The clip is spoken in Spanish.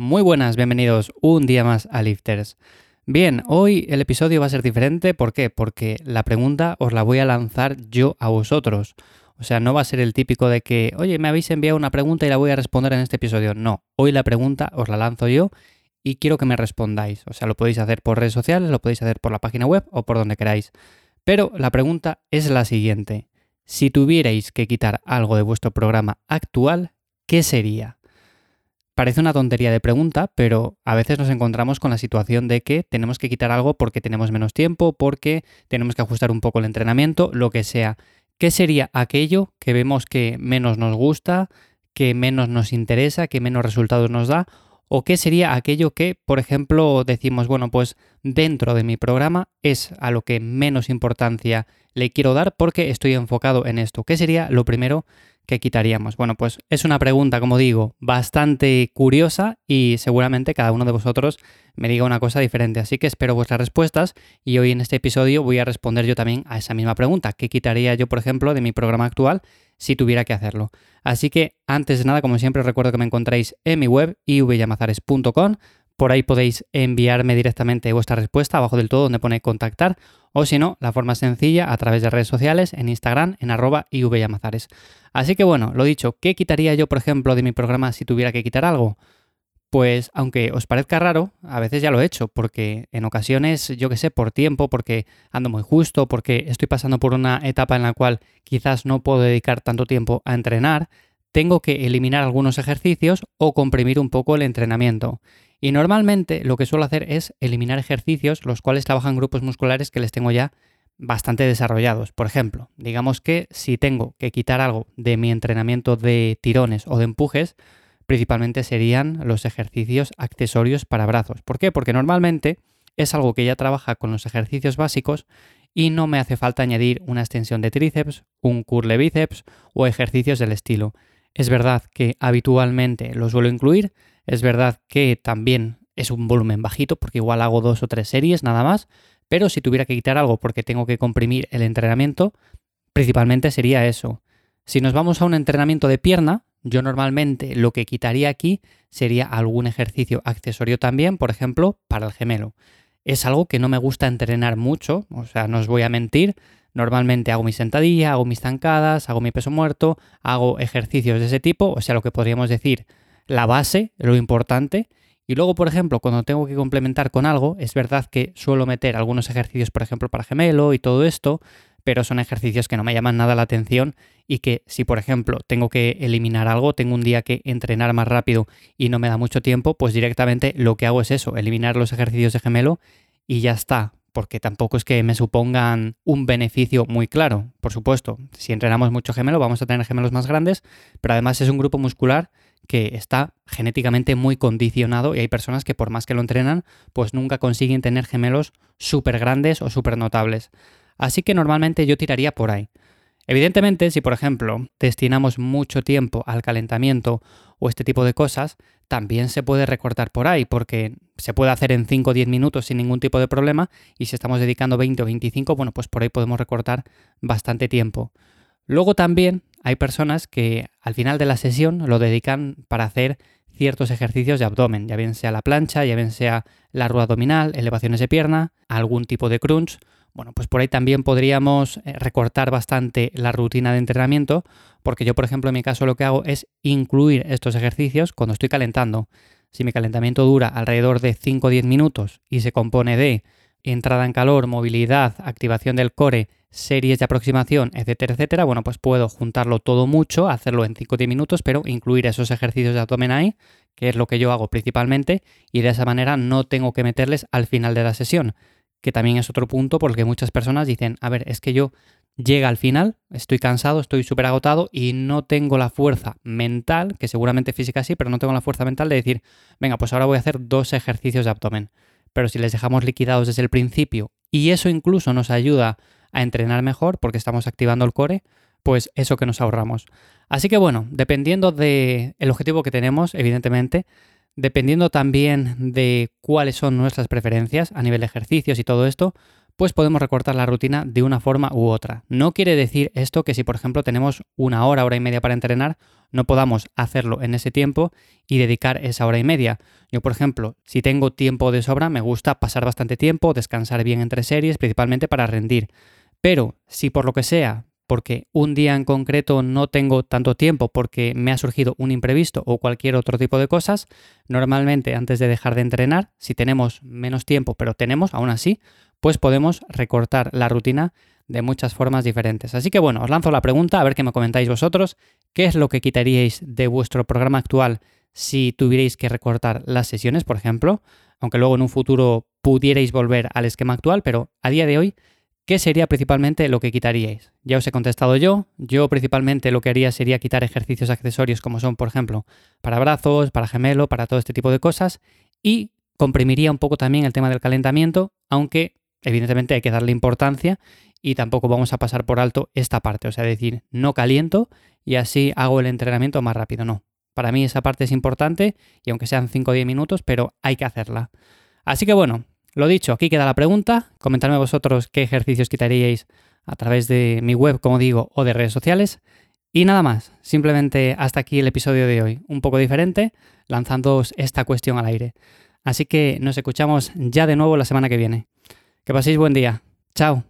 Muy buenas, bienvenidos un día más a Lifters. Bien, hoy el episodio va a ser diferente, ¿por qué? Porque la pregunta os la voy a lanzar yo a vosotros. O sea, no va a ser el típico de que, oye, me habéis enviado una pregunta y la voy a responder en este episodio. No, hoy la pregunta os la lanzo yo y quiero que me respondáis. O sea, lo podéis hacer por redes sociales, lo podéis hacer por la página web o por donde queráis. Pero la pregunta es la siguiente. Si tuvierais que quitar algo de vuestro programa actual, ¿qué sería? Parece una tontería de pregunta, pero a veces nos encontramos con la situación de que tenemos que quitar algo porque tenemos menos tiempo, porque tenemos que ajustar un poco el entrenamiento, lo que sea. ¿Qué sería aquello que vemos que menos nos gusta, que menos nos interesa, que menos resultados nos da? ¿O qué sería aquello que, por ejemplo, decimos, bueno, pues dentro de mi programa es a lo que menos importancia le quiero dar porque estoy enfocado en esto? ¿Qué sería lo primero ¿qué quitaríamos? Bueno, pues es una pregunta, como digo, bastante curiosa y seguramente cada uno de vosotros me diga una cosa diferente. Así que espero vuestras respuestas y hoy en este episodio voy a responder yo también a esa misma pregunta. ¿Qué quitaría yo, por ejemplo, de mi programa actual si tuviera que hacerlo? Así que antes de nada, como siempre, recuerdo que me encontráis en mi web ivyamazares.com por ahí podéis enviarme directamente vuestra respuesta abajo del todo donde pone contactar o si no, la forma sencilla a través de redes sociales en Instagram en arroba ivyamazares. Así que bueno, lo dicho, ¿qué quitaría yo por ejemplo de mi programa si tuviera que quitar algo? Pues aunque os parezca raro, a veces ya lo he hecho, porque en ocasiones, yo que sé, por tiempo, porque ando muy justo, porque estoy pasando por una etapa en la cual quizás no puedo dedicar tanto tiempo a entrenar, tengo que eliminar algunos ejercicios o comprimir un poco el entrenamiento. Y normalmente lo que suelo hacer es eliminar ejercicios los cuales trabajan grupos musculares que les tengo ya bastante desarrollados. Por ejemplo, digamos que si tengo que quitar algo de mi entrenamiento de tirones o de empujes, principalmente serían los ejercicios accesorios para brazos. ¿Por qué? Porque normalmente es algo que ya trabaja con los ejercicios básicos y no me hace falta añadir una extensión de tríceps, un curl de bíceps o ejercicios del estilo. Es verdad que habitualmente lo suelo incluir, es verdad que también es un volumen bajito porque igual hago dos o tres series nada más, pero si tuviera que quitar algo porque tengo que comprimir el entrenamiento, principalmente sería eso. Si nos vamos a un entrenamiento de pierna, yo normalmente lo que quitaría aquí sería algún ejercicio accesorio también, por ejemplo, para el gemelo. Es algo que no me gusta entrenar mucho, o sea, no os voy a mentir. Normalmente hago mi sentadilla, hago mis zancadas, hago mi peso muerto, hago ejercicios de ese tipo, o sea, lo que podríamos decir la base, lo importante. Y luego, por ejemplo, cuando tengo que complementar con algo, es verdad que suelo meter algunos ejercicios, por ejemplo, para gemelo y todo esto, pero son ejercicios que no me llaman nada la atención y que si, por ejemplo, tengo que eliminar algo, tengo un día que entrenar más rápido y no me da mucho tiempo, pues directamente lo que hago es eso, eliminar los ejercicios de gemelo y ya está, porque tampoco es que me supongan un beneficio muy claro. Por supuesto, si entrenamos mucho gemelo vamos a tener gemelos más grandes, pero además es un grupo muscular que está genéticamente muy condicionado y hay personas que por más que lo entrenan, pues nunca consiguen tener gemelos súper grandes o súper notables. Así que normalmente yo tiraría por ahí. Evidentemente, si por ejemplo destinamos mucho tiempo al calentamiento o este tipo de cosas, también se puede recortar por ahí, porque se puede hacer en 5 o 10 minutos sin ningún tipo de problema, y si estamos dedicando 20 o 25, bueno, pues por ahí podemos recortar bastante tiempo. Luego también hay personas que al final de la sesión lo dedican para hacer ciertos ejercicios de abdomen, ya bien sea la plancha, ya bien sea la rueda abdominal, elevaciones de pierna, algún tipo de crunch. Bueno, pues por ahí también podríamos eh, recortar bastante la rutina de entrenamiento, porque yo, por ejemplo, en mi caso lo que hago es incluir estos ejercicios cuando estoy calentando. Si mi calentamiento dura alrededor de 5 o 10 minutos y se compone de entrada en calor, movilidad, activación del core, series de aproximación, etcétera, etcétera, bueno, pues puedo juntarlo todo mucho, hacerlo en 5 o 10 minutos, pero incluir esos ejercicios de abdomen ahí, que es lo que yo hago principalmente, y de esa manera no tengo que meterles al final de la sesión, que también es otro punto porque muchas personas dicen, a ver, es que yo llega al final, estoy cansado, estoy súper agotado y no tengo la fuerza mental, que seguramente física sí, pero no tengo la fuerza mental de decir, venga, pues ahora voy a hacer dos ejercicios de abdomen. Pero si les dejamos liquidados desde el principio y eso incluso nos ayuda a entrenar mejor porque estamos activando el core, pues eso que nos ahorramos. Así que bueno, dependiendo del objetivo que tenemos, evidentemente, dependiendo también de cuáles son nuestras preferencias a nivel de ejercicios y todo esto, pues podemos recortar la rutina de una forma u otra. No quiere decir esto que si por ejemplo tenemos una hora, hora y media para entrenar, no podamos hacerlo en ese tiempo y dedicar esa hora y media. Yo por ejemplo, si tengo tiempo de sobra, me gusta pasar bastante tiempo, descansar bien entre series, principalmente para rendir. Pero si por lo que sea, porque un día en concreto no tengo tanto tiempo porque me ha surgido un imprevisto o cualquier otro tipo de cosas, normalmente antes de dejar de entrenar, si tenemos menos tiempo, pero tenemos aún así, pues podemos recortar la rutina de muchas formas diferentes. Así que bueno, os lanzo la pregunta a ver qué me comentáis vosotros. ¿Qué es lo que quitaríais de vuestro programa actual si tuvierais que recortar las sesiones, por ejemplo? Aunque luego en un futuro pudierais volver al esquema actual, pero a día de hoy, ¿qué sería principalmente lo que quitaríais? Ya os he contestado yo. Yo principalmente lo que haría sería quitar ejercicios accesorios como son, por ejemplo, para brazos, para gemelo, para todo este tipo de cosas. Y comprimiría un poco también el tema del calentamiento, aunque evidentemente hay que darle importancia y tampoco vamos a pasar por alto esta parte, o sea, decir, no caliento y así hago el entrenamiento más rápido, no. Para mí esa parte es importante y aunque sean 5 o 10 minutos, pero hay que hacerla. Así que bueno, lo dicho, aquí queda la pregunta, comentadme vosotros qué ejercicios quitaríais a través de mi web, como digo, o de redes sociales. Y nada más, simplemente hasta aquí el episodio de hoy, un poco diferente, lanzándoos esta cuestión al aire. Así que nos escuchamos ya de nuevo la semana que viene. Que paséis buen día. Chao.